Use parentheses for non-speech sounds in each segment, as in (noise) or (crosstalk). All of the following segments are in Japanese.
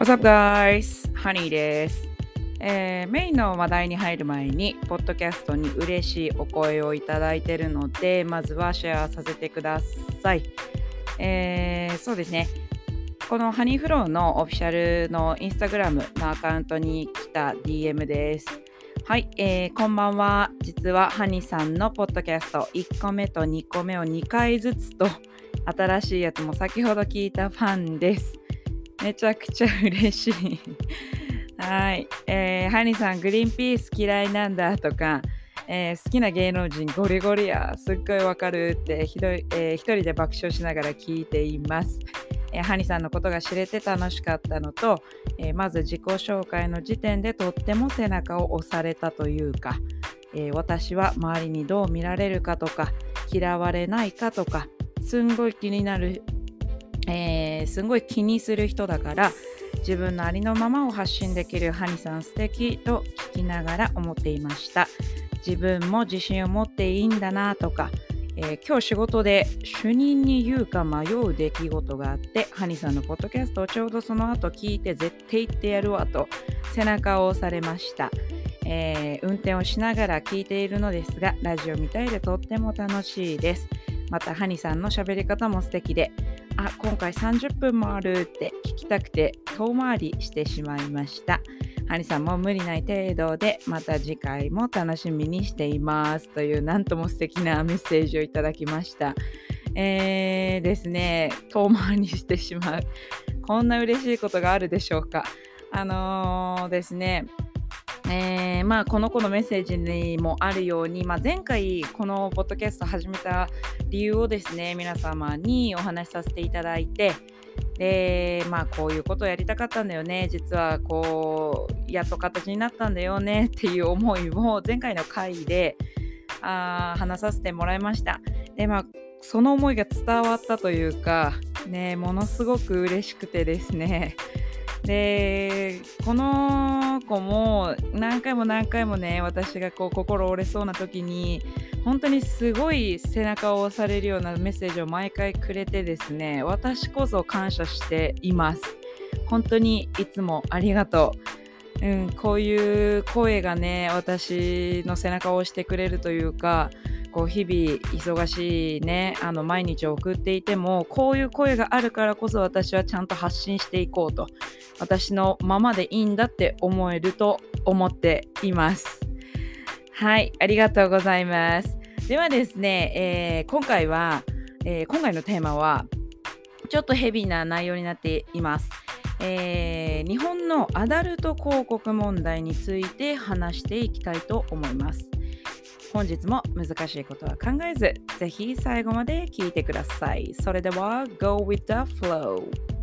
What's up, guys? ハニーです、えー、メインの話題に入る前に、ポッドキャストに嬉しいお声をいただいているので、まずはシェアさせてください。えー、そうですね。このハニーフローのオフィシャルのインスタグラムのアカウントに来た DM です。はい、えー、こんばんは。実はハニーさんのポッドキャスト1個目と2個目を2回ずつと新しいやつも先ほど聞いたファンです。めちゃくちゃ嬉しいはい、えー、ハニーさん、グリーンピース嫌いなんだとか、えー、好きな芸能人ゴリゴリや、すっごいわかるってひどい、えー、一人で爆笑しながら聞いています。えー、ハニさんのことが知れて楽しかったのと、えー、まず自己紹介の時点でとっても背中を押されたというか、えー、私は周りにどう見られるかとか嫌われないかとかすんごい気になるえー、すごい気にする人だから自分のありのままを発信できるハニさん素敵と聞きながら思っていました。自分も自信を持っていいんだなとか、えー、今日仕事で主任に言うか迷う出来事があってハニさんのポッドキャストをちょうどその後聞いて絶対言ってやるわと背中を押されました。えー、運転をしながら聞いているのですがラジオみたいでとっても楽しいです。またハニさんの喋り方も素敵であ今回30分もあるって聞きたくて遠回りしてしまいました。ハニさんも無理ない程度でまた次回も楽しみにしていますというなんとも素敵なメッセージをいただきました。えー、ですね遠回りしてしまう。こんな嬉しいことがあるでしょうか。あのー、ですねえー、まあ、この子のメッセージにもあるように、まあ、前回このポッドキャスト始めた理由をですね皆様にお話しさせていただいてでまあこういうことをやりたかったんだよね実はこうやっと形になったんだよねっていう思いを前回の回であ話させてもらいました。でまあその思いが伝わったというかねものすごく嬉しくてですね。でこの子も何回も何回もね私がこう心折れそうな時に本当にすごい背中を押されるようなメッセージを毎回くれてですね私こそ感謝しています。本当にいつもありがとう、うん、こういう声がね私の背中を押してくれるというかこう日々忙しいねあの毎日を送っていてもこういう声があるからこそ私はちゃんと発信していこうと私のままでいいんだって思えると思っています。はいありがとうございます。ではですね、えー、今回は、えー、今回のテーマはちょっとヘビーな内容になっています、えー、日本のアダルト広告問題について話していきたいと思います本日も難しいことは考えず、ぜひ最後まで聞いてください。それでは、Go with the flow!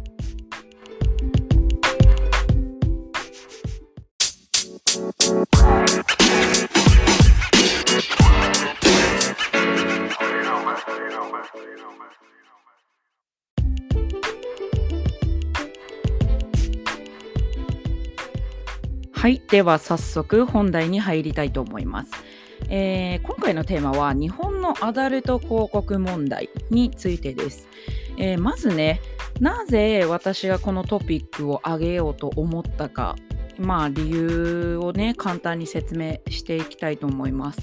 はい、では早速本題に入りたいと思います。えー、今回のテーマは日本のアダルト広告問題についてです。えー、まずね、なぜ私がこのトピックを上げようと思ったか、まあ理由をね、簡単に説明していきたいと思います。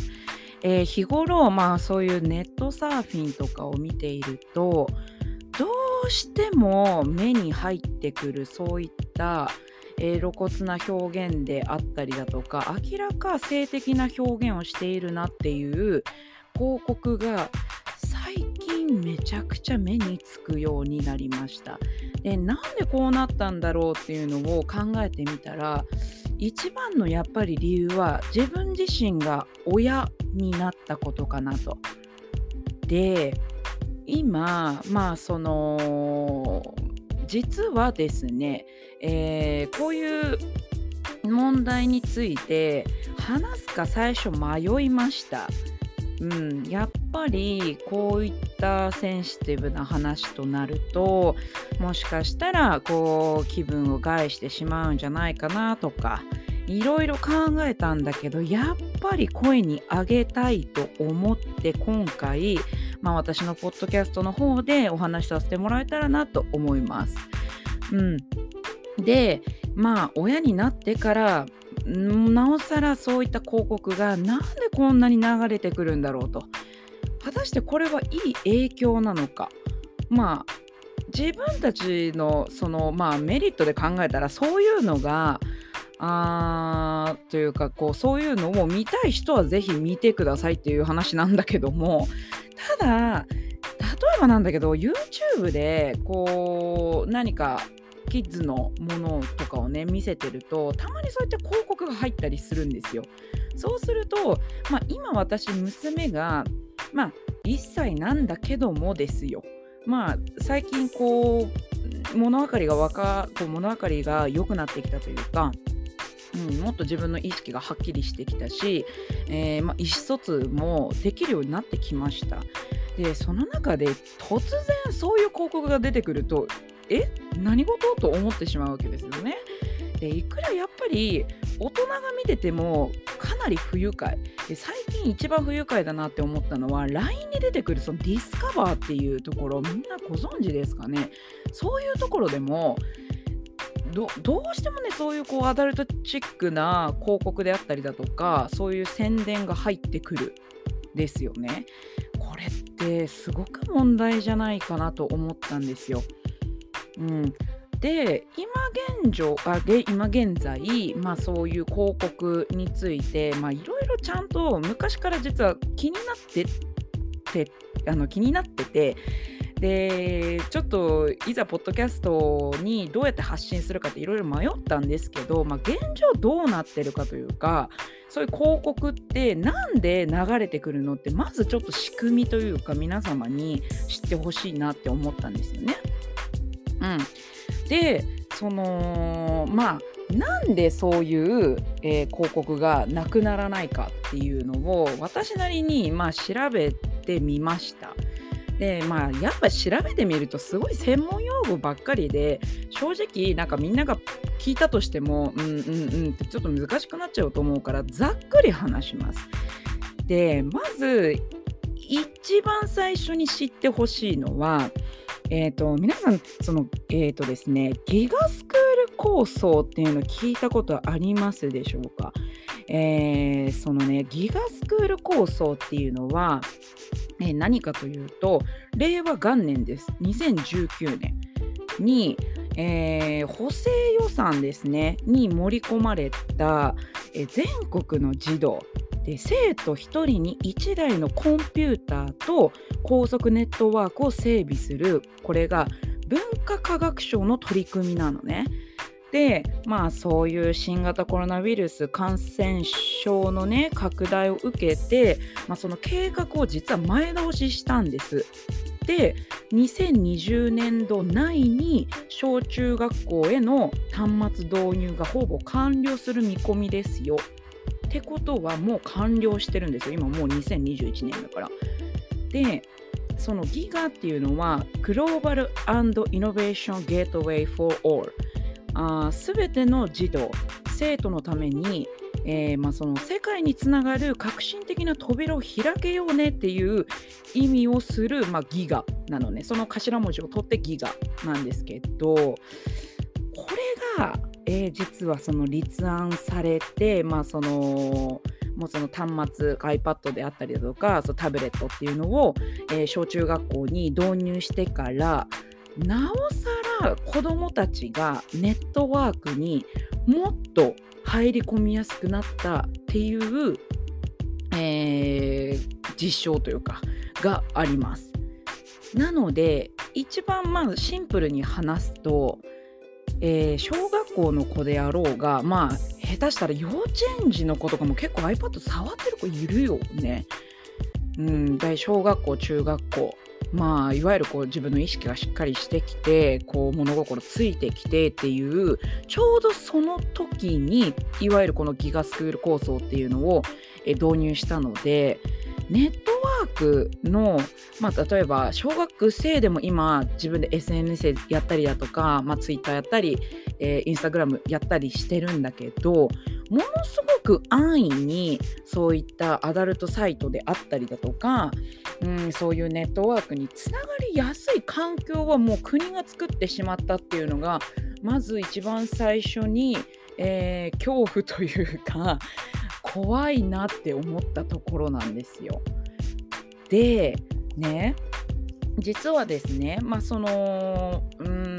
えー、日頃、まあそういうネットサーフィンとかを見ていると、どうしても目に入ってくるそういったえー、露骨な表現であったりだとか明らか性的な表現をしているなっていう広告が最近めちゃくちゃ目につくようになりました。でなんでこうなったんだろうっていうのを考えてみたら一番のやっぱり理由は自分自身が親になったことかなと。で今まあその実はですね、えー、こういう問題について話すか最初迷いました。うん、やっぱりこういったセンシティブな話となるともしかしたらこう気分を害してしまうんじゃないかなとかいろいろ考えたんだけどやっぱり声に上げたいと思って今回まあ、私のポッドキャストの方でお話しさせてもらえたらなと思います。うん、でまあ親になってからなおさらそういった広告がなんでこんなに流れてくるんだろうと。果たしてこれはいい影響なのか。まあ自分たちのそのまあメリットで考えたらそういうのがあーというかこうそういうのを見たい人はぜひ見てくださいっていう話なんだけどもただ例えばなんだけど YouTube でこう何かキッズのものとかをね見せてるとたまにそういった広告が入ったりするんですよ。そうすると、まあ、今私娘が、まあ、1歳なんだけどもですよ。まあ最近こう物分かりがわかこう物分かりが良くなってきたというかうん、もっと自分の意識がはっきりしてきたし、えー、まあ、意思疎通もできるようになってきました。でその中で突然そういう広告が出てくるとえ？何事？と思ってしまうわけですよね。でいくらやっぱり大人が見ててもかなり不愉快で最近一番不愉快だなって思ったのは LINE に出てくるそのディスカバーっていうところみんなご存知ですかね？そういうところでもどどうしてもねそういうこうアダルトチックな広告であったりだとかそういう宣伝が入ってくるですよね。これってすごく問題じゃないかなと思ったんですよ。うん、で今現状あ今現在、まあ、そういう広告についていろいろちゃんと昔から実は気になっててあの気になっててでちょっといざポッドキャストにどうやって発信するかっていろいろ迷ったんですけど、まあ、現状どうなってるかというかそういう広告ってなんで流れてくるのってまずちょっと仕組みというか皆様に知ってほしいなって思ったんですよね。うん、でそのまあなんでそういう、えー、広告がなくならないかっていうのを私なりに、まあ、調べてみました。でまあやっぱ調べてみるとすごい専門用語ばっかりで正直なんかみんなが聞いたとしてもうんうんうんってちょっと難しくなっちゃうと思うからざっくり話します。でまず一番最初に知ってほしいのはえーと、皆さんその、えーとですね、ギガスクール構想っていうの聞いたことありますでしょうか、えー、そのねギガスクール構想っていうのは、えー、何かというと令和元年です2019年に、えー、補正予算ですねに盛り込まれた、えー、全国の児童で生徒1人に1台のコンピューターと高速ネットワークを整備するこれが文化科学省の取り組みなのね。でまあそういう新型コロナウイルス感染症のね拡大を受けて、まあ、その計画を実は前倒ししたんです。で2020年度内に小中学校への端末導入がほぼ完了する見込みですよ。ってことはもう完了してるんですよ今もう2021年だから。でそのギガっていうのはグローバルイノベーションゲートウェイ for all あ全ての児童生徒のために、えー、まあ、その世界につながる革新的な扉を開けようねっていう意味をする、まあ、ギガなのね。その頭文字を取ってギガなんですけどこれがえー、実はその立案されて、まあ、そのもうその端末 iPad であったりだとかそのタブレットっていうのを、えー、小中学校に導入してからなおさら子どもたちがネットワークにもっと入り込みやすくなったっていう、えー、実証というかがあります。なので一番まあシンプルに話すとえー、小学校の子であろうがまあ下手したら幼稚園児の子とかも結構 iPad 触ってる子いるよね。うん、大小学校中学校まあいわゆるこう自分の意識がしっかりしてきてこう物心ついてきてっていうちょうどその時にいわゆるこのギガスクール構想っていうのを導入したのでネットワークの、まあ、例えば小学生でも今自分で SNS やったりだとか、まあ、Twitter やったり、えー、Instagram やったりしてるんだけどものすごく安易にそういったアダルトサイトであったりだとか、うん、そういうネットワークにつながりやすい環境はもう国が作ってしまったっていうのがまず一番最初に、えー、恐怖というか怖いなって思ったところなんですよ。でね実はですねまあそのうん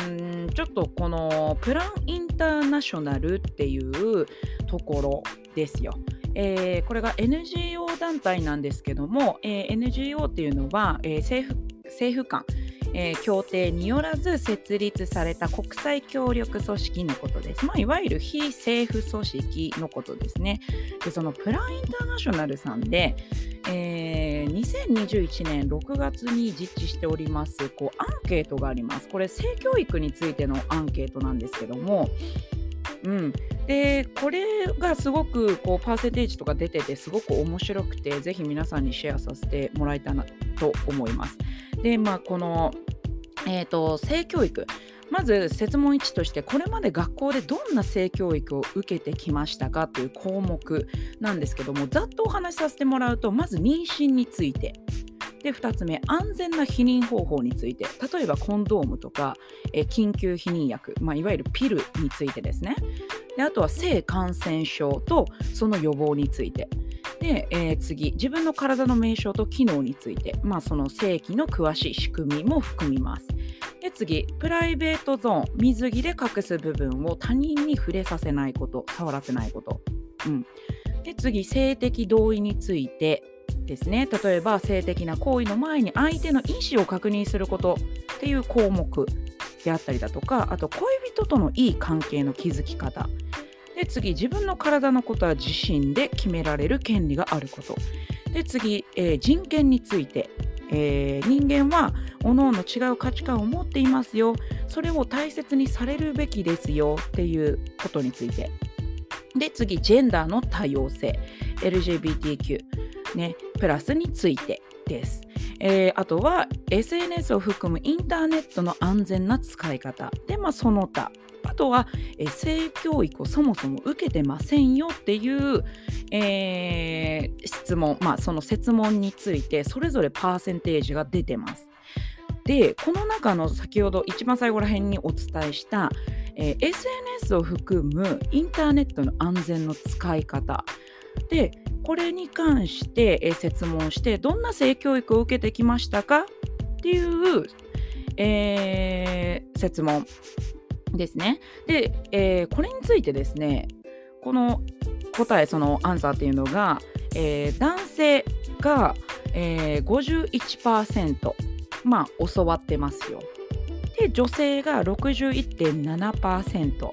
ちょっとこのプランインターナショナルっていうところですよ。えー、これが NGO 団体なんですけども、えー、NGO っていうのは、えー、政府政府間えー、協定によらず設立された国際協力組織のことです。まあ、いわゆる非政府組織のことですね。でそのプランインターナショナルさんで、えー、2021年6月に実施しておりますこうアンケートがあります。これ性教育についてのアンケートなんですけども、うん、でこれがすごくこうパーセンテージとか出ててすごく面白くてぜひ皆さんにシェアさせてもらいたいなと思います。でまあこのえーと、性教育。まず設問1としてこれまで学校でどんな性教育を受けてきましたかという項目なんですけどもざっとお話しさせてもらうとまず妊娠について。で2つ目安全な避妊方法について。例えばコンドームとか、え緊急避妊薬、まあ、いわゆるピルについてですね。であとは性感染症とその予防について。で、えー、次自分の体の名称と機能について、まあ、その正規の詳しい仕組みも含みます。で次プライベートゾーン水着で隠す部分を他人に触れさせないこと触らせないこと。うん、で次性的同意について。ですね。例えば性的な行為の前に相手の意思を確認することっていう項目であったりだとかあと恋人とのいい関係の築き方。で次自分の体のことは自身で決められる権利があること。で次、えー、人権について、えー、人間は各々違う価値観を持っていますよ。それを大切にされるべきですよっていうことについて。で次ジェンダーの多様性。LGBTQ、ね、プラスについてです。えー、あとは SNS を含むインターネットの安全な使い方で、まあ、その他あとは、え性教育をそもそも受けてませんよっていう、えー、質問、まあ、その設問についてそれぞれパーセンテージが出てます。でこの中の先ほど一番最後ら辺にお伝えした、えー、SNS を含むインターネットの安全の使い方でこれに関して、えー、設問してどんな性教育を受けてきましたか？っていう、えー、設問ですね。で、えー、これについてですね、この答え、そのアンサーっていうのが、えー、男性が、えー、51%、まあ、教わってますよ。で、女性が61.7%。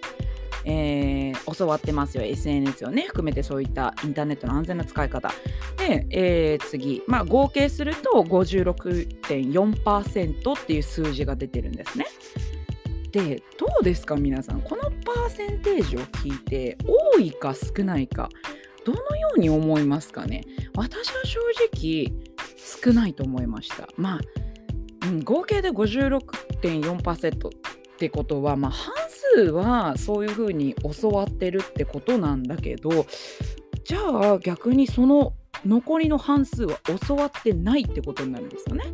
えー、教わってますよ。SNS をね含めてそういったインターネットの安全な使い方。で、えー、次、まあ、合計すると56.4%っていう数字が出てるんですね。でどうですか皆さん。このパーセンテージを聞いて多いか少ないか。どのように思いますかね。私は正直少ないと思いました。まあ、うん、合計で56.4%ってことはまあ半はそういうふうに教わってるってことなんだけどじゃあ逆にその残りの半数は教わってないってことになるんですよね。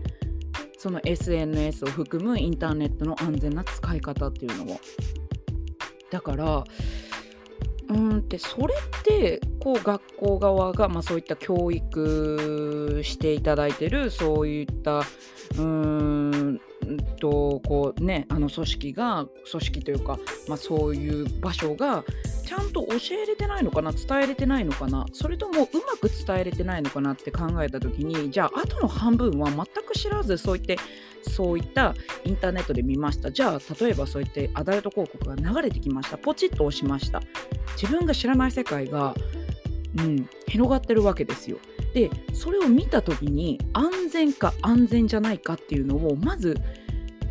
その SNS を含むインターネットの安全な使い方っていうのを。だからうんってそれってこう学校側が、まあ、そういった教育していただいてるそういったうんーんとこうねあの組織が組織というか、まあ、そういう場所がちゃんと教えれてないのかな伝えれてないのかなそれともうまく伝えれてないのかなって考えた時にじゃああとの半分は全く知らずそういってそういったインターネットで見ました。じゃあ例えばそういってアダルト広告が流れてきました。ポチッと押しました。自分が知らない世界が、うん、広がってるわけですよ。でそれを見た時に安全か安全じゃないかっていうのをまず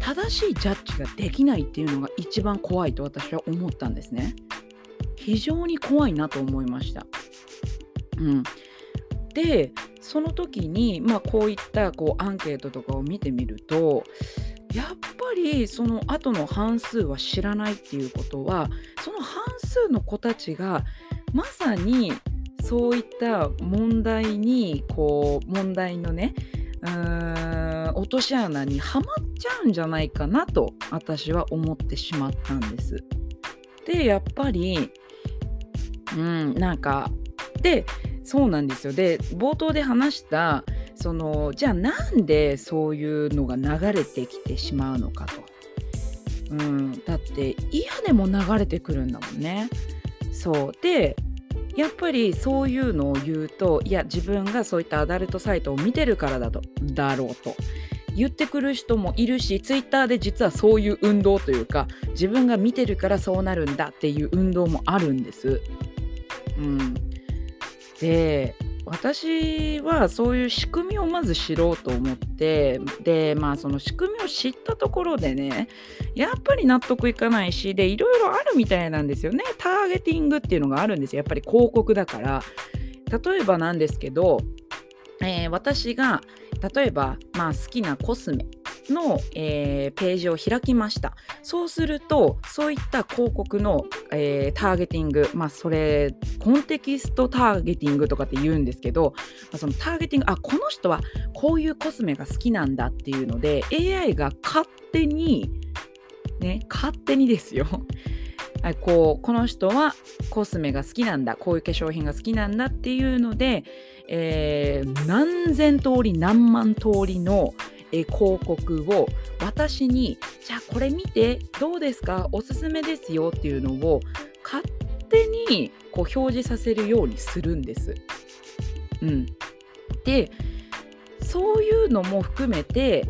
正しいジャッジができないっていうのが一番怖いと私は思ったんですね。非常に怖いなと思いました。うん、でその時に、まあ、こういったこうアンケートとかを見てみるとやっぱりその後の半数は知らないっていうことはその半数の子たちがまさにそういった問題にこう問題のねうーん落とし穴にはまっちゃうんじゃないかなと私は思ってしまったんです。でやっぱりうんなんかでそうなんですよで冒頭で話したそのじゃあなんでそういうのが流れてきてしまうのかと。うん、だって嫌でも流れてくるんだもんね。そうでやっぱりそういうのを言うといや自分がそういったアダルトサイトを見てるからだとだろうと言ってくる人もいるしツイッターで実はそういう運動というか自分が見てるからそうなるんだっていう運動もあるんです。うん、で私はそういう仕組みをまず知ろうと思ってでまあその仕組みを知ったところでねやっぱり納得いかないしでいろいろあるみたいなんですよね。ターゲティングっていうのがあるんですよ。やっぱり広告だから。例えばなんですけど、えー、私が例えば、まあ、好きなコスメ。の、えー、ページを開きました。そうすると、そういった広告の、えー、ターゲティング、まあ、それ、コンテキストターゲティングとかって言うんですけど、まあ、そのターゲティング、あ、この人はこういうコスメが好きなんだっていうので、AI が勝手に、ね、勝手にですよ。(laughs) こうこの人はコスメが好きなんだこういう化粧品が好きなんだっていうので、えー、何千通り何万通りの、え広告を私にじゃあこれ見てどうですか？おすすめですよっていうのを勝手にこう表示させるようにするんです。うん、でそういうのも含めて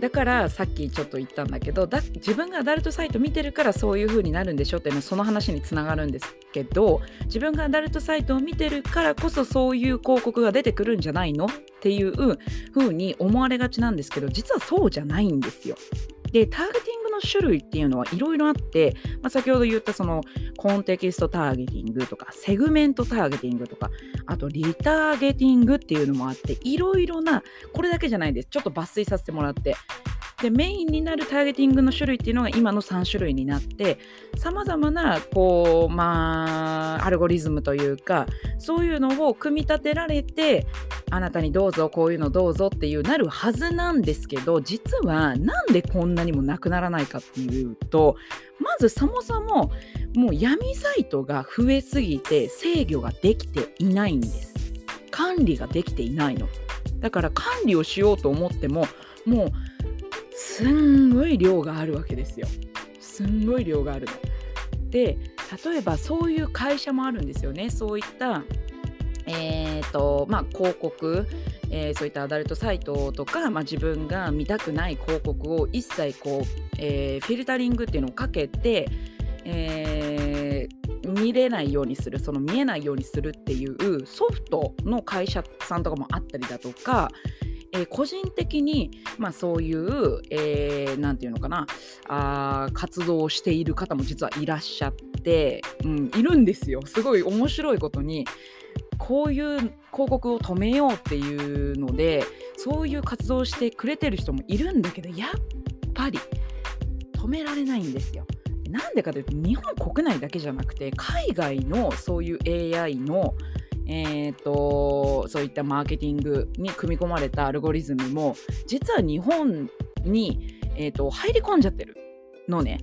だからさっきちょっと言ったんだけどだ自分がアダルトサイト見てるからそういう風になるんでしょっていうのはその話につながるんですけど自分がアダルトサイトを見てるからこそそういう広告が出てくるんじゃないのっていう風に思われがちなんですけど実はそうじゃないんですよ。でターゲティングの種類っていうのはいろいろあって、まあ、先ほど言ったそのコンテキストターゲティングとかセグメントターゲティングとかあとリターゲティングっていうのもあっていろいろなこれだけじゃないです。ちょっと抜粋させてもらってでメインになるターゲティングの種類っていうのが今の3種類になってさまざまなこうまあアルゴリズムというかそういうのを組み立てられてあなたにどうぞこういうのどうぞっていうなるはずなんですけど実はなんでこんなにもなくならないかっていうとまずそもそももう闇サイトが増えすぎて制御ができていないんです。管理ができていないの。だから管理をしようと思ってももうすんごい量があるわけですよ。すんごい量があるの。で例えばそういう会社もあるんですよね。そういったえーとまあ、広告、えー、そういったアダルトサイトとか、まあ、自分が見たくない広告を一切こう、えー、フィルタリングっていうのをかけて、えー、見れないようにするその見えないようにするっていうソフトの会社さんとかもあったりだとか、えー、個人的に、まあ、そういう、えー、て言うのかなあ活動をしている方も実はいらっしゃって、うん、いるんですよ。すごい面白いことにこういう広告を止めようっていうのでそういう活動をしてくれてる人もいるんだけどやっぱり止められないんですよ。なんでかというと日本国内だけじゃなくて海外のそういう AI のえーと、そういったマーケティングに組み込まれたアルゴリズムも実は日本に、えーと、入り込んじゃってるのね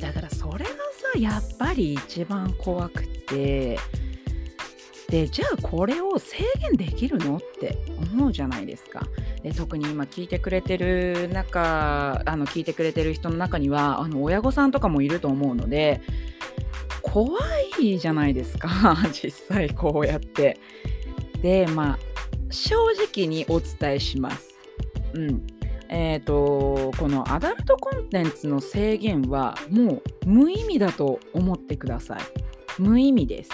だからそれがさやっぱり一番怖くてでじゃあこれを制限できるのって思うじゃないですか。で特に今聞いてくれてる中あの聞いてくれてる人の中にはあの親御さんとかもいると思うので怖いじゃないですか (laughs) 実際こうやって。でまあ正直にお伝えします。うんえーと、このアダルトコンテンツの制限はもう無意味だと思ってください。無意味です。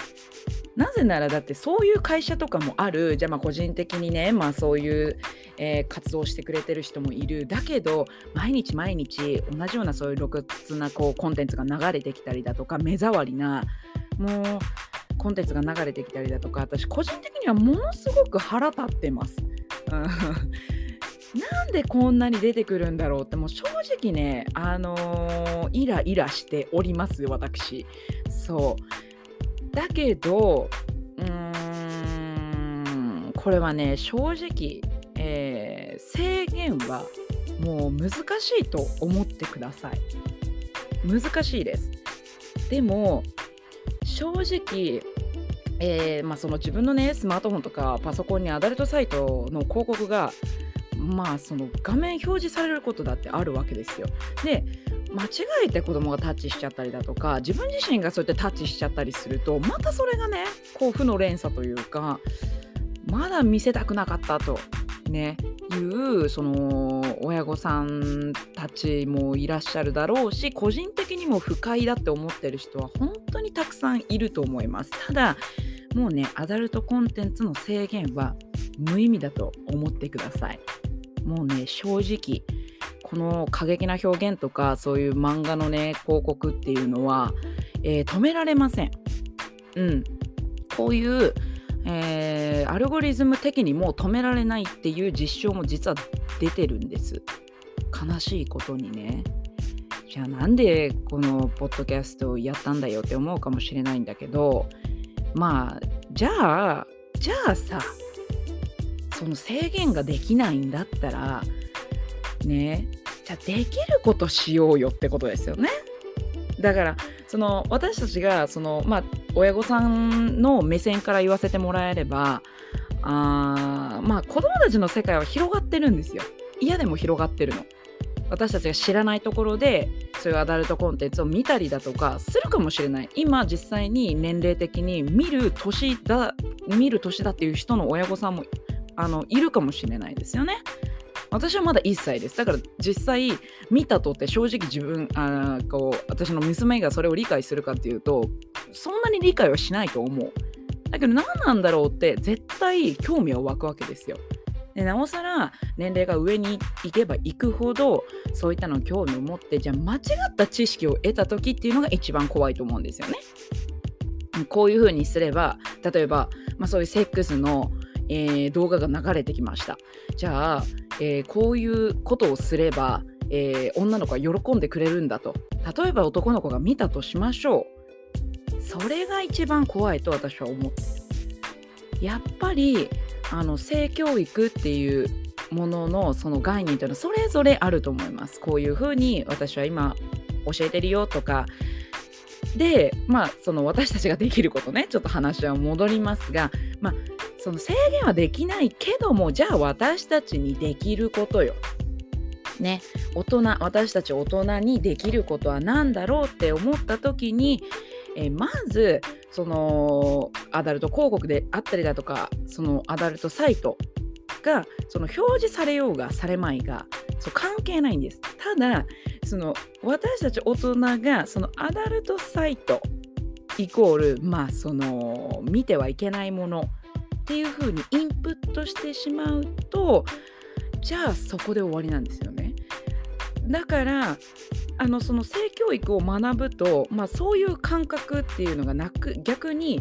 なぜならだってそういう会社とかもあるじゃあまあ個人的にねまあそういう、えー、活動してくれてる人もいる。だけど毎日毎日同じようなそういう露骨なこうコンテンツが流れてきたりだとか目障りなもうコンテンツが流れてきたりだとか私個人的にはものすごく腹立ってます。(laughs) なんでこんなに出てくるんだろうってもう正直ねあのー、イライラしております私。そう。だけどうーんこれはね正直、えー、制限はもう難しいと思ってください難しいですでも正直えー、まあ、その自分のねスマートフォンとかパソコンにアダルトサイトの広告がまあその画面表示されることだってあるわけですよ。で間違えて子供がタッチしちゃったりだとか自分自身がそうやってタッチしちゃったりするとまたそれがねこう負の連鎖というかまだ見せたくなかったとねいうその親御さんたちもいらっしゃるだろうし個人的にも不快だって思ってる人は本当にたくさんいると思います。ただもうねアダルトコンテンツの制限は無意味だと思ってください。もうね正直この過激な表現とかそういう漫画のね広告っていうのは、えー、止められません。うん、こういう、えー、アルゴリズム的にもう止められないっていう実証も実は出てるんです。悲しいことにね。じゃあなんでこのポッドキャストをやったんだよって思うかもしれないんだけどまあじゃあじゃあさその制限ができないんだったらねじゃあできることしようよってことですよね。だからその私たちがそのまあ親御さんの目線から言わせてもらえればあまあ子供たちの世界は広がってるんですよ。嫌でも広がってるの。私たちが知らないところでそういうアダルトコンテンツを見たりだとかするかもしれない今実際に年齢的に見る年だ見る年だっていう人の親御さんもあのいるかもしれないですよね。私はまだ1歳ですだから実際見たとって正直自分あこう私の娘がそれを理解するかっていうとそんなに理解はしないと思うだけど何なんだろうって絶対興味は湧くわけですよでなおさら年齢が上に行けば行くほどそういったのを興味を持ってじゃあ間違った知識を得た時っていうのが一番怖いと思うんですよね。こういうふうにすれば例えば、まあ、そういうセックスの、えー、動画が流れてきました。じゃあ、えー、こういうことをすれば、えー、女の子は喜んでくれるんだと。例えば男の子が見たとしましょう。それが一番怖いと私は思ってる。やっぱりあの性教育っていうもののその概念というのはそれぞれあると思います。こういうふうに私は今教えてるよとか。でまあその私たちができることね。ちょっと話は戻りますが。まあその制限はできないけどもじゃあ私たちにできることよ。ね大人私たち大人にできることは何だろうって思った時にえ、まずそのアダルト広告であったりだとかそのアダルトサイトがその表示されようがされまいがそう関係ないんですただその私たち大人がそのアダルトサイトイコールまあその見てはいけないものっていう風にインプットしてしまうとじゃあそこで終わりなんですよね。だからあのその性教育を学ぶと、まあ、そういう感覚っていうのがなく逆に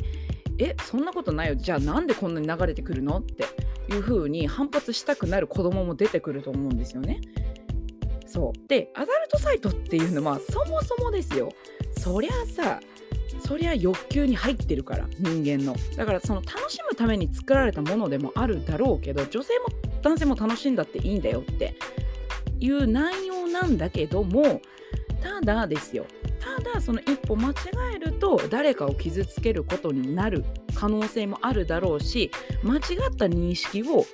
えそんなことないよ。じゃあなんでこんなに流れてくるのっていう風に反発したくなる子供も出てくると思うんですよね。そう。でアダルトサイトっていうのはそもそもですよ。そりゃさそりゃ欲求に入ってるから人間の。だからその楽しむために作られたものでもあるだろうけど女性も男性も楽しんだっていいんだよっていう内容なんだけどもただですよ。ただその一歩間違えると誰かを傷つけることになる可能性もあるだろうし間違った認識を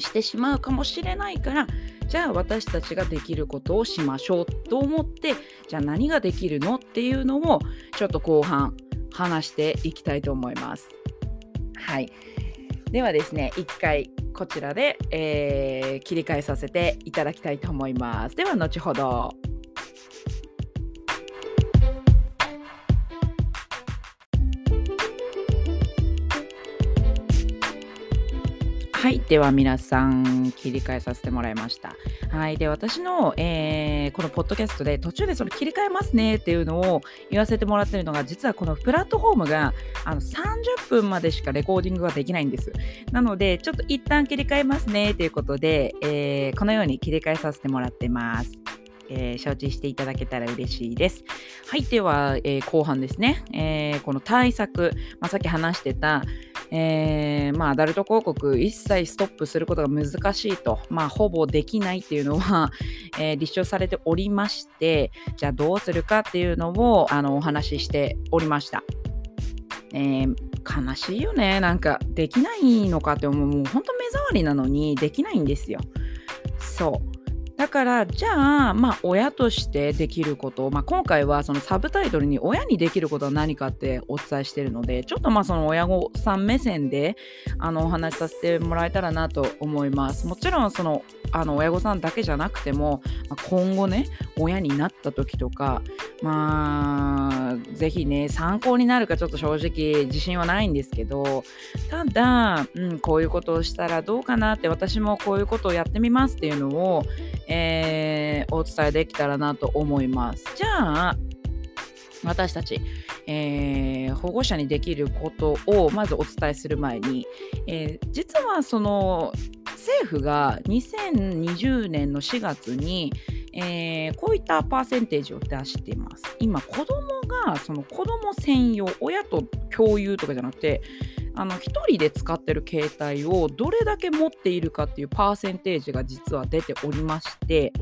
してしまうかもしれないからじゃあ私たちができることをしましょうと思ってじゃあ何ができるのっていうのをちょっと後半話していきたいと思います。はいではですね一回こちらで、えー、切り替えさせていただきたいと思います。では後ほど。はい。では皆さん、切り替えさせてもらいました。はい。で、私の、えー、このポッドキャストで途中でそれ切り替えますねっていうのを言わせてもらってるのが、実はこのプラットフォームがあの30分までしかレコーディングができないんです。なので、ちょっと一旦切り替えますねということで、えー、このように切り替えさせてもらってます。えー、承知していただけたら嬉しいです。はい、では、えー、後半ですね、えー、この対策、まあ、さっき話してた、えー、まあ、アダルト広告一切ストップすることが難しいと、まあ、ほぼできないっていうのは、(laughs) えー、立証されておりまして、じゃあどうするかっていうのをあのお話ししておりました。えー、悲しいよね。なんか、できないのかって思う。もう本当目障りなのにできないんですよ。そう。だからじゃあまあ親としてできること、まあ、今回はそのサブタイトルに親にできることは何かってお伝えしてるのでちょっとまあその親御さん目線であのお話しさせてもらえたらなと思います。もちろんそのあの親御さんだけじゃなくても、まあ、今後ね親になった時とかまあぜひね参考になるかちょっと正直自信はないんですけどただ、うん、こういうことをしたらどうかなって私もこういうことをやってみますっていうのをえー、お伝えできたらなと思います。じゃあ私たち、えー、保護者にできることをまずお伝えする前に、えー、実はその政府が2020年の4月に、えー、こういったパーセンテージを出しています。今子供がその子供専用親と共有とかじゃなくてあの1人で使ってる携帯をどれだけ持っているかっていうパーセンテージが実は出ておりまして、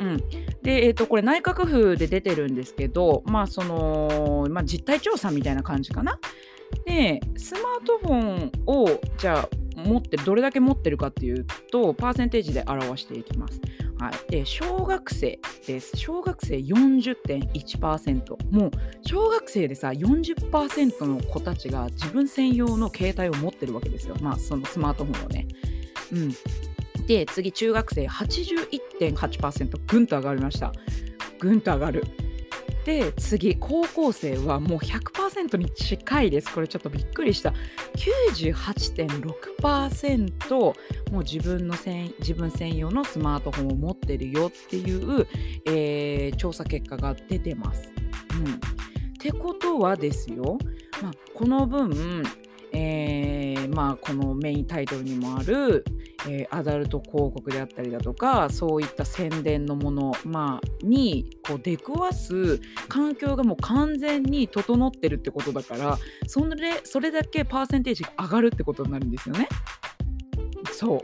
うん、で、えー、とこれ内閣府で出てるんですけど、まあそのまあ、実態調査みたいな感じかな。でスマートフォンをじゃあ持ってどれだけ持ってるかっていうとパーセンテージで表していきます。はい、で小学生です。小学生40.1%。もう小学生でさ40%の子たちが自分専用の携帯を持ってるわけですよ。まあそのスマートフォンをね。うん。で次中学生81.8%ぐんと上がりました。ぐんと上がる。で次高校生はもう100%に近いです。これちょっとびっくりした。98.6%もう自分の自分専用のスマートフォンを持ってるよっていう、えー、調査結果が出てます。うん、ってことはですよ、まあ、この分えー、まあ、このメインタイトルにもある、えー、アダルト広告であったりだとかそういった宣伝のもの、まあ、にこう出くわす環境がもう完全に整ってるってことだからそれそれだけパーセンテージが上がるってことになるんですよね。そ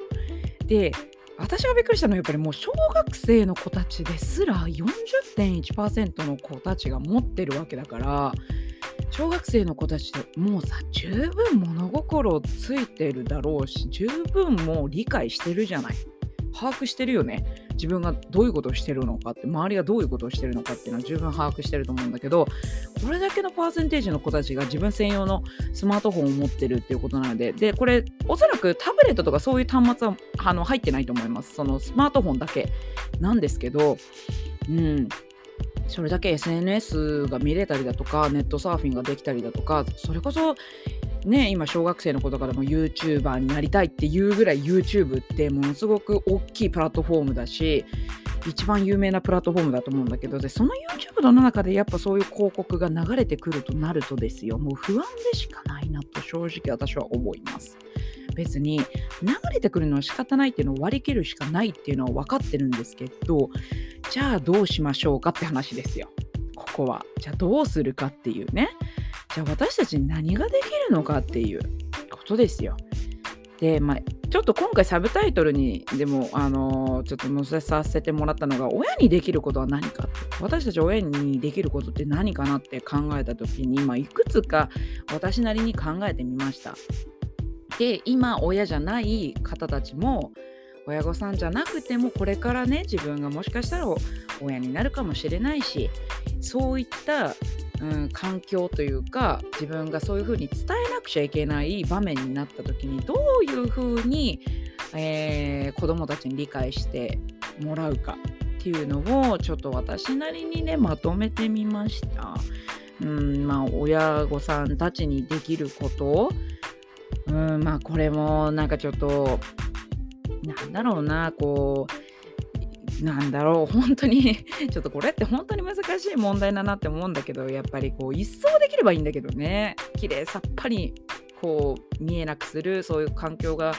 うで私がびっくりしたのはやっぱりもう小学生の子たちですら40.1%の子たちが持ってるわけだから小学生の子たちってもうさ十分物心ついてるだろうし十分もう理解してるじゃない。把握してるよね。自分がどういうことをしてるのかって周りがどういうことをしてるのかっていうのは十分把握してると思うんだけどこれだけのパーセンテージの子たちが自分専用のスマートフォンを持ってるっていうことなのででこれおそらくタブレットとかそういう端末はあの入ってないと思います。そのスマートフォンだけなんですけどうん。それだけ SNS が見れたりだとかネットサーフィンができたりだとかそれこそね今小学生の子とかでも YouTuber になりたいっていうぐらい YouTube ってものすごく大きいプラットフォームだし一番有名なプラットフォームだと思うんだけどでその YouTube の中でやっぱそういう広告が流れてくるとなるとですよもう不安でしかないなと正直私は思います。別に流れてくるのは仕方ないっていうのを割り切るしかないっていうのは分かってるんですけどじゃあどうしましょうかって話ですよ。ここは。じゃあどうするかっていうね。じゃあ私たちに何ができるのかっていうことですよ。でまあちょっと今回サブタイトルにでも、あのー、ちょっと載せさせてもらったのが親にできることは何かって。私たち親にできることって何かなって考えた時に、まあ、いくつか私なりに考えてみました。で今親じゃない方たちも親御さんじゃなくてもこれからね自分がもしかしたら親になるかもしれないしそういった、うん、環境というか自分がそういうふうに伝えなくちゃいけない場面になった時にどういうふうに、えー、子どもたちに理解してもらうかっていうのをちょっと私なりにねまとめてみました。うんまあ、親御さんたちにできることうんまあこれもなんかちょっとなんだろうなこうなんだろう本当に (laughs) ちょっとこれって本当に難しい問題だなって思うんだけどやっぱりこう一掃できればいいんだけどね。綺麗さっぱりこう見えなくするそういう環境が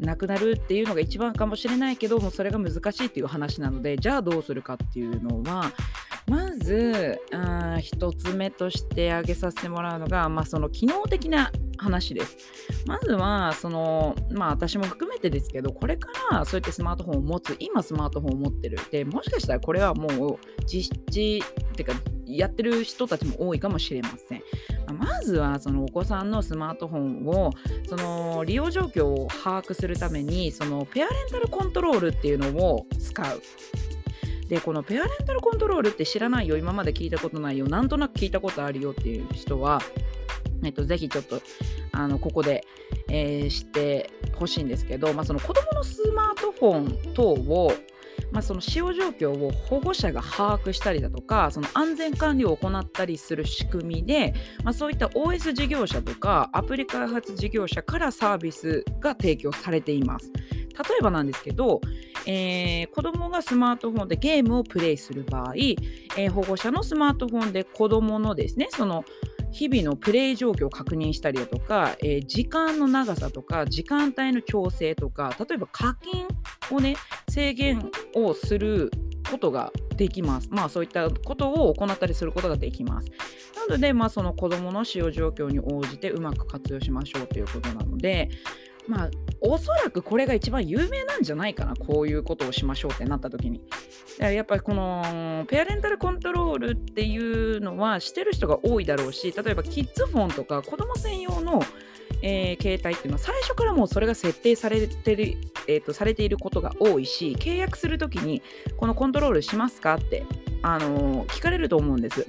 なくなるっていうのが一番かもしれないけどもそれが難しいっていう話なのでじゃあどうするかっていうのはまず1つ目として挙げさせてもらうのが、まあ、その機能的な話です。まずはその、まあ、私も含めてですけどこれからそうやってスマートフォンを持つ今スマートフォンを持ってるでもしかしたらこれはもう実地っていうかやってる人たちも多いかもしれません。まずはそのお子さんのスマートフォンをその利用状況を把握するためにそのペアレンタルコントロールっていうのを使う。でこのペアレンタルコントロールって知らないよ今まで聞いたことないよなんとなく聞いたことあるよっていう人は、えっと、ぜひちょっとあのここで、えー、知ってほしいんですけど、まあ、その子どものスマートフォン等をまあ、その使用状況を保護者が把握したりだとかその安全管理を行ったりする仕組みで、まあ、そういった OS 事業者とかアプリ開発事業者からサービスが提供されています。例えばなんですけど、えー、子供がスマートフォンでゲームをプレイする場合、えー、保護者のスマートフォンで子供のですねその日々のプレイ状況を確認したりだとか、えー、時間の長さとか時間帯の調整とか例えば課金をね制限をすることができます。まあそういったことを行ったりすることができます。なので、まあ、その子どもの使用状況に応じてうまく活用しましょうということなので、まあ、おそらくこれが一番有名なんじゃないかな、こういうことをしましょうってなった時に。やっぱりこのペアレンタルコントロールっていうのはしてる人が多いだろうし、例えばキッズフォンとか子供専用の、えー、携帯っていうのは最初からもうそれが設定されてる、えーと、されていることが多いし、契約する時にこのコントロールしますかって、あのー、聞かれると思うんです。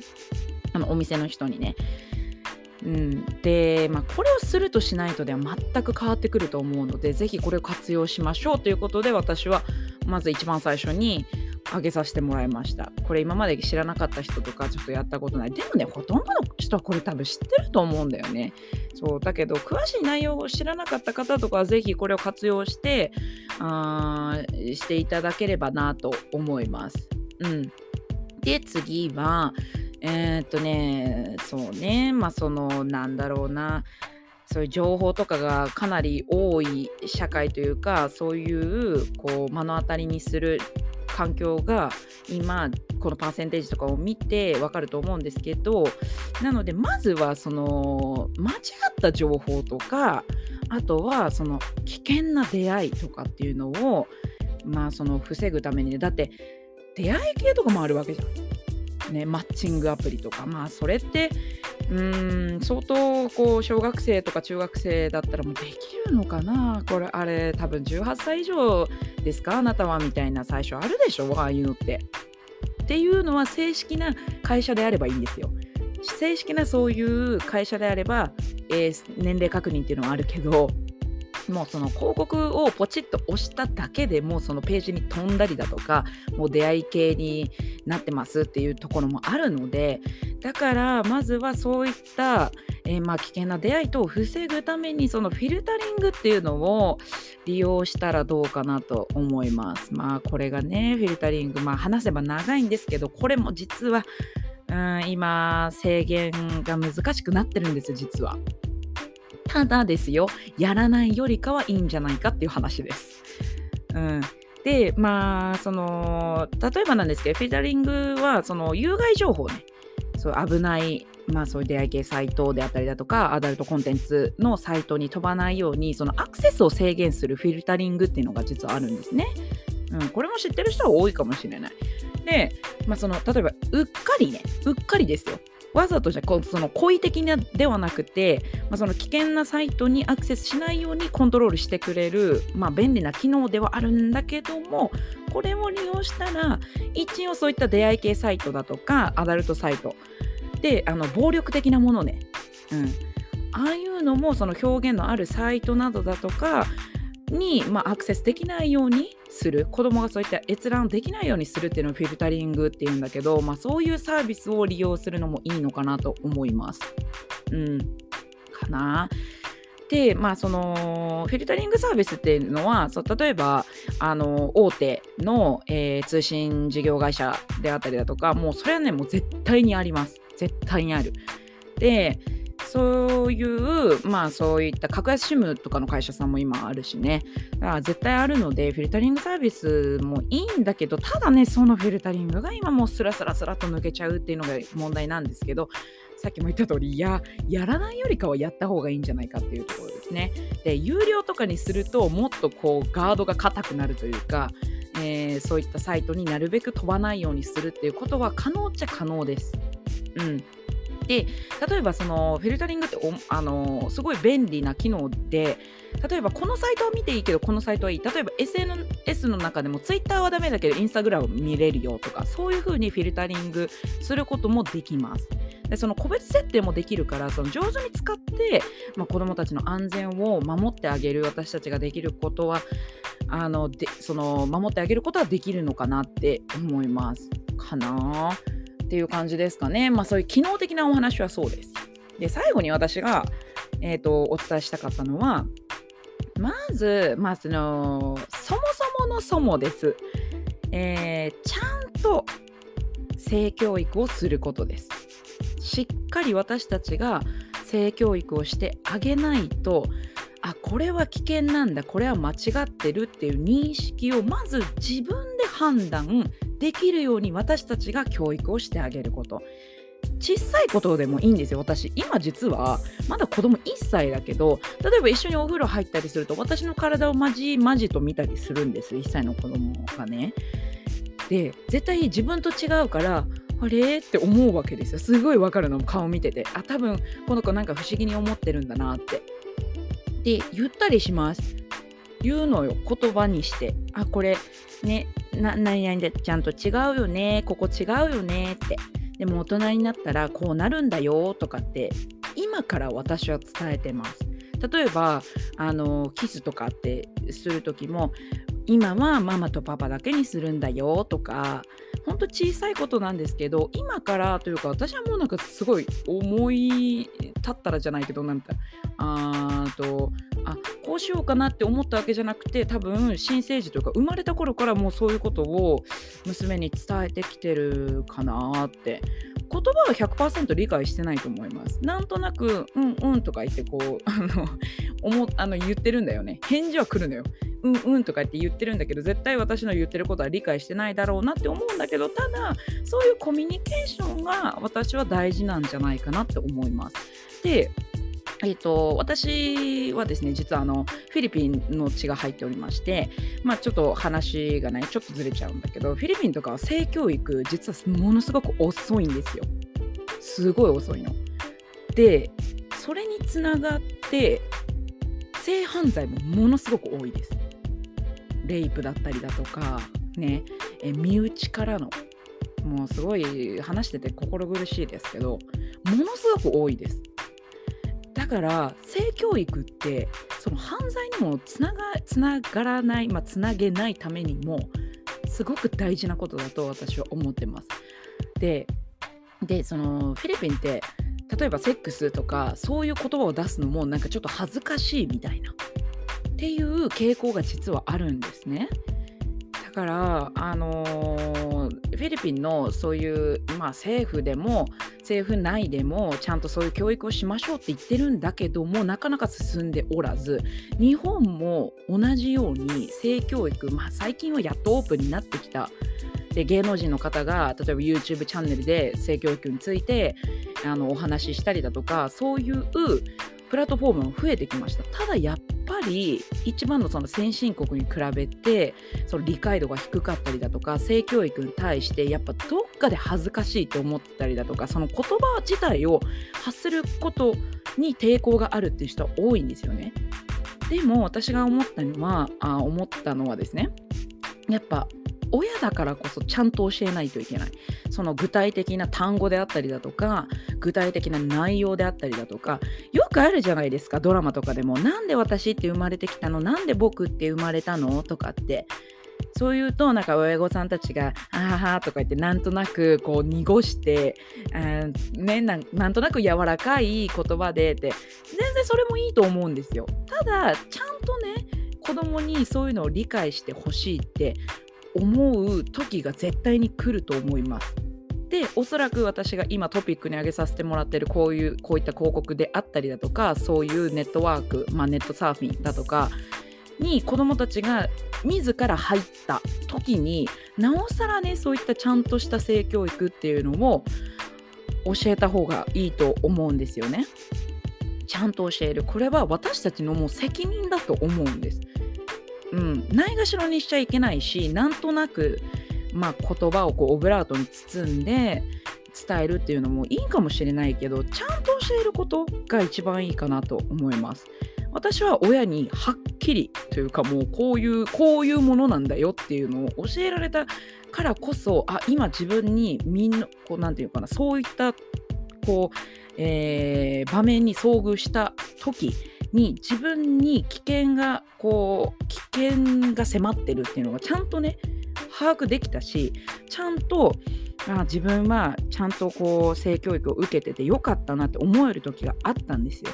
あのお店の人にね。うん、で、まあ、これをするとしないとでは全く変わってくると思うのでぜひこれを活用しましょうということで私はまず一番最初に上げさせてもらいました。これ今まで知らなかった人とかちょっとやったことない。でもねほとんどの人はこれ多分知ってると思うんだよね。そうだけど詳しい内容を知らなかった方とかはぜひこれを活用してあしていただければなと思います。うん。で次はえー、っとね、そうね、まあその、なんだろうな、そういう情報とかがかなり多い社会というか、そういうこう目の当たりにする環境が今このパーセンテージとかを見てわかると思うんですけどなのでまずはその間違った情報とかあとはその危険な出会いとかっていうのをまあその防ぐためにね。だって出会い系とかもあるわけじゃん。ね、マッチングアプリとか、まあ、それって、うん、相当、こう、小学生とか中学生だったらもうできるのかな？これ、あれ、多分18歳以上ですか？あなたはみたいな最初あるでしょ？ああいうのって。っていうのは正式な会社であればいいんですよ。正式なそういう会社であれば、えー、年齢確認っていうのはあるけど、もうその広告をポチッと押しただけでもうそのページに飛んだりだとかもう出会い系になってますっていうところもあるのでだからまずはそういった、えー、まあ危険な出会い等を防ぐためにそのフィルタリングっていうのを利用したらどうかなと思います。まあこれがねフィルタリングまあ話せば長いんですけどこれも実はうん今制限が難しくなってるんです実は。ただですよ、やらないよりかはいいんじゃないかっていう話です。うん、で、まあ、その、例えばなんですけど、フィルタリングは、その、有害情報ね、そう危ない、まあ、そういう出会い系サイトであったりだとか、アダルトコンテンツのサイトに飛ばないように、そのアクセスを制限するフィルタリングっていうのが実はあるんですね。うん、これも知ってる人は多いかもしれない。で、まあ、その例えばうっかりねうっかりですよわざとじゃその故意的なではなくて、まあ、その危険なサイトにアクセスしないようにコントロールしてくれる、まあ、便利な機能ではあるんだけどもこれを利用したら一応そういった出会い系サイトだとかアダルトサイトであの暴力的なものね、うん、ああいうのもその表現のあるサイトなどだとかに、まあ、アクセスできないようにする子供がそういった閲覧できないようにするっていうのをフィルタリングっていうんだけど、まあ、そういうサービスを利用するのもいいのかなと思います。うん、かな。で、まあ、そのフィルタリングサービスっていうのはそう例えばあの大手の、えー、通信事業会社であったりだとかもうそれはねもう絶対にあります絶対にある。でそういうまあそういった格安 SIM とかの会社さんも今あるしね。だから絶対あるのでフィルタリングサービスもいいんだけどただねそのフィルタリングが今もうスラスラスラと抜けちゃうっていうのが問題なんですけどさっきも言った通りいややらないよりかはやった方がいいんじゃないかっていうところですね。で有料とかにするともっとこうガードが硬くなるというかえー、そういったサイトになるべく飛ばないようにするっていうことは可能っちゃ可能です。うん、で例えばそのフィルタリングってあのすごい便利な機能で例えばこのサイトは見ていいけどこのサイトはいい例えば SNS の中でも Twitter はダメだけど Instagram 見れるよとかそういう風にフィルタリングすることもできます。でその個別設定もできるからその上手に使って、まあ、子どもたちの安全を守ってあげる私たちができることはあのでその守ってあげることはできるのかなって思います。かなっていう感じですかね。まあそういう機能的なお話はそうです。で、最後に私が、えーと、お伝えしたかったのは、まず、まあ、そのそもそものそもです。えー、ちゃんと性教育をすることです。しっかり私たちが性教育をしてあげないとあこれは危険なんだこれは間違ってるっていう認識をまず自分で判断できるように私たちが教育をしてあげること。小さいことでもいいんですよ私。今実はまだ子供1歳だけど例えば一緒にお風呂入ったりすると私の体をまじまじと見たりするんです1歳の子供がね。で絶対自分と違うからあれ？って思うわけですよ。すごいわかるの顔見てて。あ多分この子なんか不思議に思ってるんだなって。で言ったりします。言うのよ言葉にして。あこれねな何々でちゃんと違うよねここ違うよねって。でも大人になったらこうなるんだよとかって今から私は伝えてます。例えばあのキスとかってする時も今はママとパパだけにするんだよとかほんと小さいことなんですけど今からというか私はもうなんかすごい思い立ったらじゃないけどなんかあーとあこうしようかなって思ったわけじゃなくて多分新生児というか生まれた頃からもうそういうことを娘に伝えてきてるかなって言葉は100%理解してないと思います。なんとなく、うんうんとか言ってこう、(laughs) あの、思あの言ってるんだよね。返事は来るのよ。うんうんとか言って言ってるんだけど、絶対私の言ってることは理解してないだろうなって思うんだけど、ただ、そういうコミュニケーションが私は大事なんじゃないかなって思います。で、えーと、私はですね実はあのフィリピンの血が入っておりまして、まあ、ちょっと話がねちょっとずれちゃうんだけどフィリピンとかは性教育実はものすごく遅いんですよすごい遅いの。でそれにつながって性犯罪もものすごく多いです。レイプだったりだとかねえ身内からのもうすごい話してて心苦しいですけどものすごく多いです。だから性教育ってその犯罪にもつながつながらない、まあ、つなげないためにもすごく大事なことだと私は思ってます。ででそのフィリピンって例えばセックスとかそういう言葉を出すのもなんかちょっと恥ずかしいみたいなっていう傾向が実はあるんですね。だからあのフィリピンのそういう、まあ、政府でも政府内でもちゃんとそういう教育をしましょうって言ってるんだけどもなかなか進んでおらず日本も同じように性教育、まあ、最近はやっとオープンになってきた。で芸能人の方が例えば YouTube チャンネルで性教育についてあのお話ししたりだとかそういうプラットフォームも増えてきましたただやっぱり一番のその先進国に比べてその理解度が低かったりだとか性教育に対してやっぱどっかで恥ずかしいと思ったりだとかその言葉自体を発することに抵抗があるっていう人は多いんですよね。でも私が思ったのはあ思ったのはですねやっぱ親だからこそちゃんと教えないといけない。その具体的な単語であったりだとか具体的な内容であったりだとかよくあるじゃないですかドラマとかでも。なんで私って生まれてきたの？なんで僕って生まれたの？とかって。そう言うとなんか親御さんたちが「あはは」とか言ってなんとなくこう濁してあ、ね、なんとなく柔らかい言葉でって。全然それもいいと思うんですよ。ただちゃんとね子供にそういうのを理解してほしいって思う時が絶対に来ると思います。でおそらく私が今トピックに挙げさせてもらってるこういうこういった広告であったりだとかそういうネットワーク、まあ、ネットサーフィンだとかに子どもたちが自ら入った時になおさらねそういったちゃんとした性教育っていうのを教えた方がいいと思うんですよね。ちゃんと教えるこれは私たちのもう責任だと思うんです。うん、ないがしろにしちゃいけないしなんとなく、まあ、言葉をこうオブラートに包んで伝えるっていうのもいいかもしれないけどちゃんと教えることが一番いいかなと思います。私は親にはっきりというかもうこういうこういうものなんだよっていうのを教えられたからこそあ今自分にみんなこうなんていうかなそういったこう、えー、場面に遭遇した時に自分に危険がこう危険が迫ってるっていうのがちゃんとね把握できたしちゃんとあ自分はちゃんとこう性教育を受けててよかったなって思える時があったんですよ。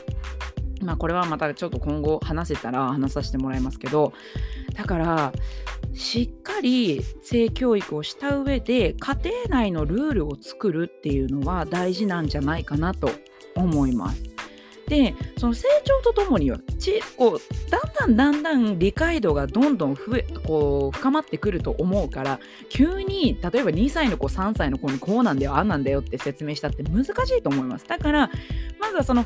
まあこれはまたちょっと今後話せたら話させてもらいますけどだからしっかり性教育をした上で家庭内のルールを作るっていうのは大事なんじゃないかなと思います。でその成長とともにはちこうだんだんだんだん理解度がどんどん増えこう深まってくると思うから急に例えば2歳の子3歳の子にこうなんだよあんなんだよって説明したって難しいと思いますだからまずはその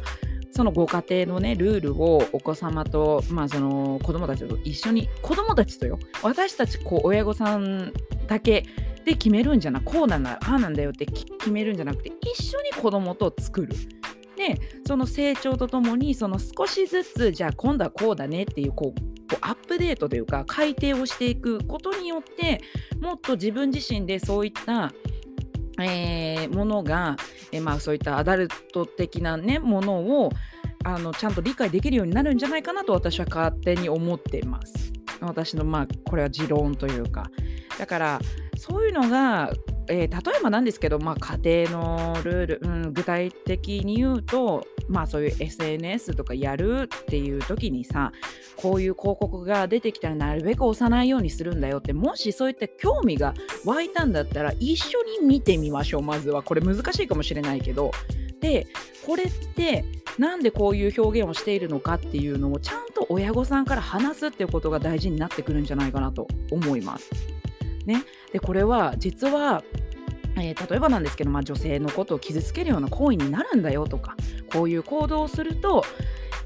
そのご家庭のねルールをお子様と、まあ、その子供たちと一緒に子供たちとよ私たちこう親御さんだけで決めるんじゃなくこうなんだああなんだよって決めるんじゃなくて一緒に子供と作る。でその成長とともにその少しずつじゃあ今度はこうだねっていうこうこうアップデートというか改定をしていくことによってもっと自分自身でそういったえー、ものが、えー、まあ、そういったアダルト的な、ね、ものをあのちゃんと理解できるようになるんじゃないかなと私は勝手に思っています。私のまあこれは持論というかだからそういうのがえー、例えばなんですけど、まあ、家庭のルール、うん、具体的に言うと、まあ、そういう SNS とかやるっていう時にさこういう広告が出てきたらなるべく押さないようにするんだよってもしそういった興味が湧いたんだったら一緒に見てみましょう。まずは。これ難しいかもしれないけど。でこれってなんでこういう表現をしているのかっていうのをちゃんと親御さんから話すっていうことが大事になってくるんじゃないかなと思います。ね、でこれは実はえー、例えばなんですけど、まあ、女性のことを傷つけるような行為になるんだよとかこういう行動をすると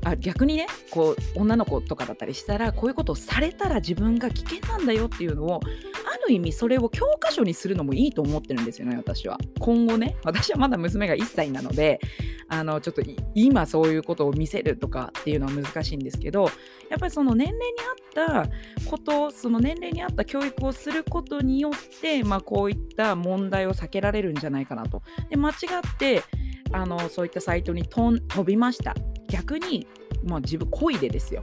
あ逆にねこう女の子とかだったりしたらこういうことをされたら自分が危険なんだよっていうのをある意味それを教科書にするのもいいと思ってるんですよね私は今後ね私はまだ娘が1歳なのであのちょっと今そういうことを見せるとかっていうのは難しいんですけどやっぱりその年齢に合ったことその年齢に合った教育をすることによって、まあ、こういった問題を避けられるんじゃないかなと。で間違ってあのそういったサイトに飛びました逆に、まあ、自分故意でですよ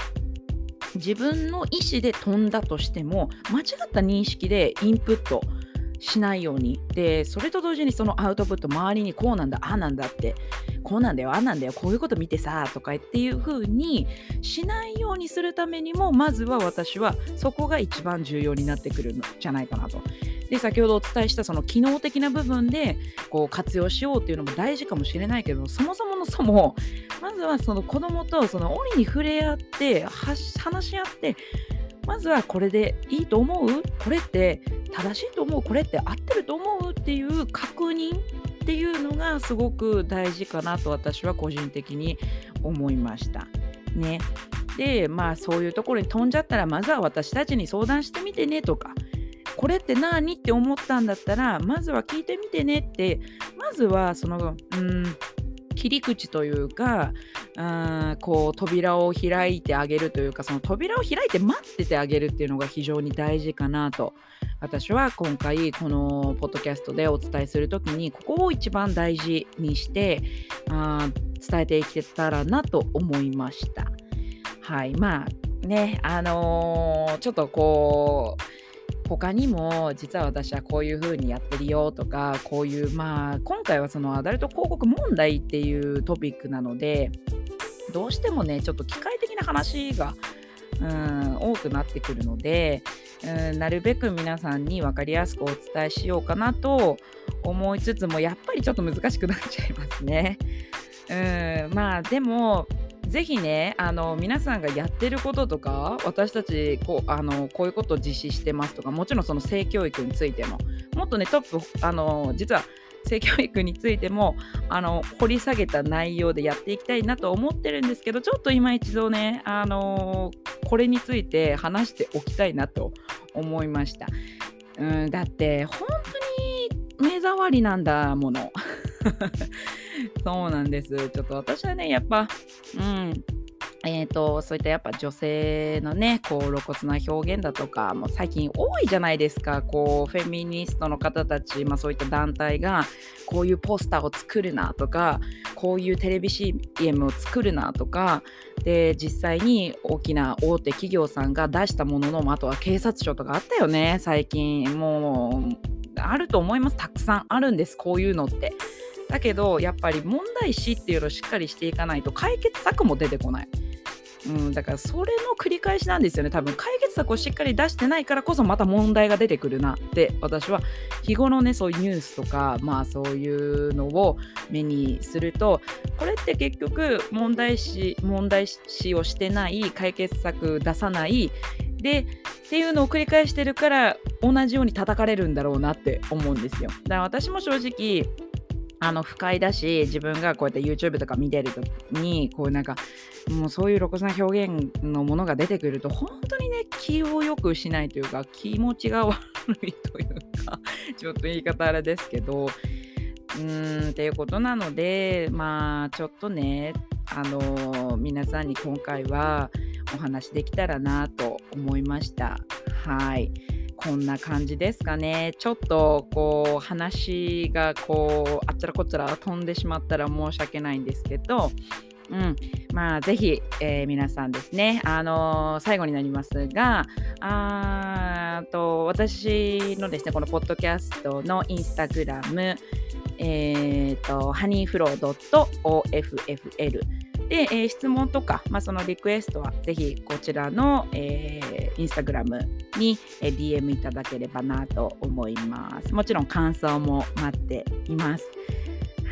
自分の意思で飛んだとしても間違った認識でインプットしないようにでそれと同時にそのアウトプット周りにこうなんだああなんだってこうなんだよああなんだよこういうこと見てさとかっていう風にしないようにするためにもまずは私はそこが一番重要になってくるんじゃないかなと。で先ほどお伝えしたその機能的な部分でこう活用しようっていうのも大事かもしれないけどそもそものそもまずはその子供とその折に触れ合って話し合ってまずはこれでいいと思う？これって正しいと思う？これって合ってると思う？っていう確認っていうのがすごく大事かなと私は個人的に思いました。ね。でまあそういうところに飛んじゃったらまずは私たちに相談してみてねとかこれって何？って思ったんだったらまずは聞いてみてねってまずはそのうん切り口というかあこう扉を開いてあげるというかその扉を開いて待っててあげるっていうのが非常に大事かなと私は今回このポッドキャストでお伝えする時にここを一番大事にしてあ伝えていけたらなと思いました。はいまあねあのー、ちょっとこう他にも実は私はこういう風にやってるよとかこういうまあ今回はそのアダルト広告問題っていうトピックなのでどうしてもねちょっと機械的な話がうん多くなってくるのでうんなるべく皆さんに分かりやすくお伝えしようかなと思いつつもやっぱりちょっと難しくなっちゃいますね。うんまあでもぜひねあの皆さんがやってることとか私たちこうあのこういうことを実施してますとかもちろんその性教育についてももっとねトップあの実は性教育についてもあの掘り下げた内容でやっていきたいなと思ってるんですけどちょっと今一度ねあのこれについて話しておきたいなと思いました。うんだって本当に目障りなんだもの。(laughs) そうなんです。ちょっと私はね、やっぱ、うん、えーと、そういったやっぱ女性のねこう露骨な表現だとかもう最近多いじゃないですか。こうフェミニストの方たち、まあ、そういった団体がこういうポスターを作るなとかこういうテレビ CM を作るなとかで実際に大きな大手企業さんが出したもののあとは警察庁とかあったよね。最近もうあると思います。たくさんあるんです。こういうのって。だけどやっぱり問題視っていうのをしっかりしていかないと解決策も出てこない。うん、だからそれの繰り返しなんですよね多分。解決策をしっかり出してないからこそまた問題が出てくるなって私は。日頃ねそういうニュースとかまあそういうのを目にするとこれって結局問題視問題視をしてない解決策出さないでっていうのを繰り返してるから同じように叩かれるんだろうなって思うんですよ。だから私も正直あの不快だし自分がこうやって YouTube とか見てる時にこうなんかもうそういう露骨な表現のものが出てくると本当にね気をよくしないというか気持ちが悪いというか (laughs) ちょっと言い方あれですけどうーんっていうことなのでまあちょっとねあの皆さんに今回はお話できたらなと思いましたはい。こんな感じですかね。ちょっとこう話がこうあっちらこっちら飛んでしまったら申し訳ないんですけど、うん、まあぜひ、えー、皆さんですね、あのー、最後になりますが、あと私のですね、このポッドキャストのインスタグラム、えっ、ー、と、ハニーフロー .offl で、えー、質問とか、まあ、そのリクエストはぜひこちらの、えー、インスタグラムに、えー、DM いただければなと思います。もちろん感想も待っています。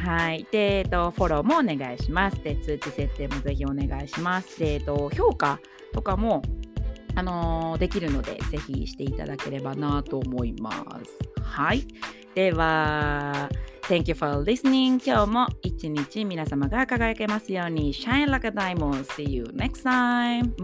はい。で、えっと、フォローもお願いします。で、通知設定もぜひお願いします。で、えっと、評価とかも、あのー、できるので、ぜひしていただければなと思います。はい。では、Thank you for listening. 今日も一日皆様が輝けますように Shine like a diamond. See you next time.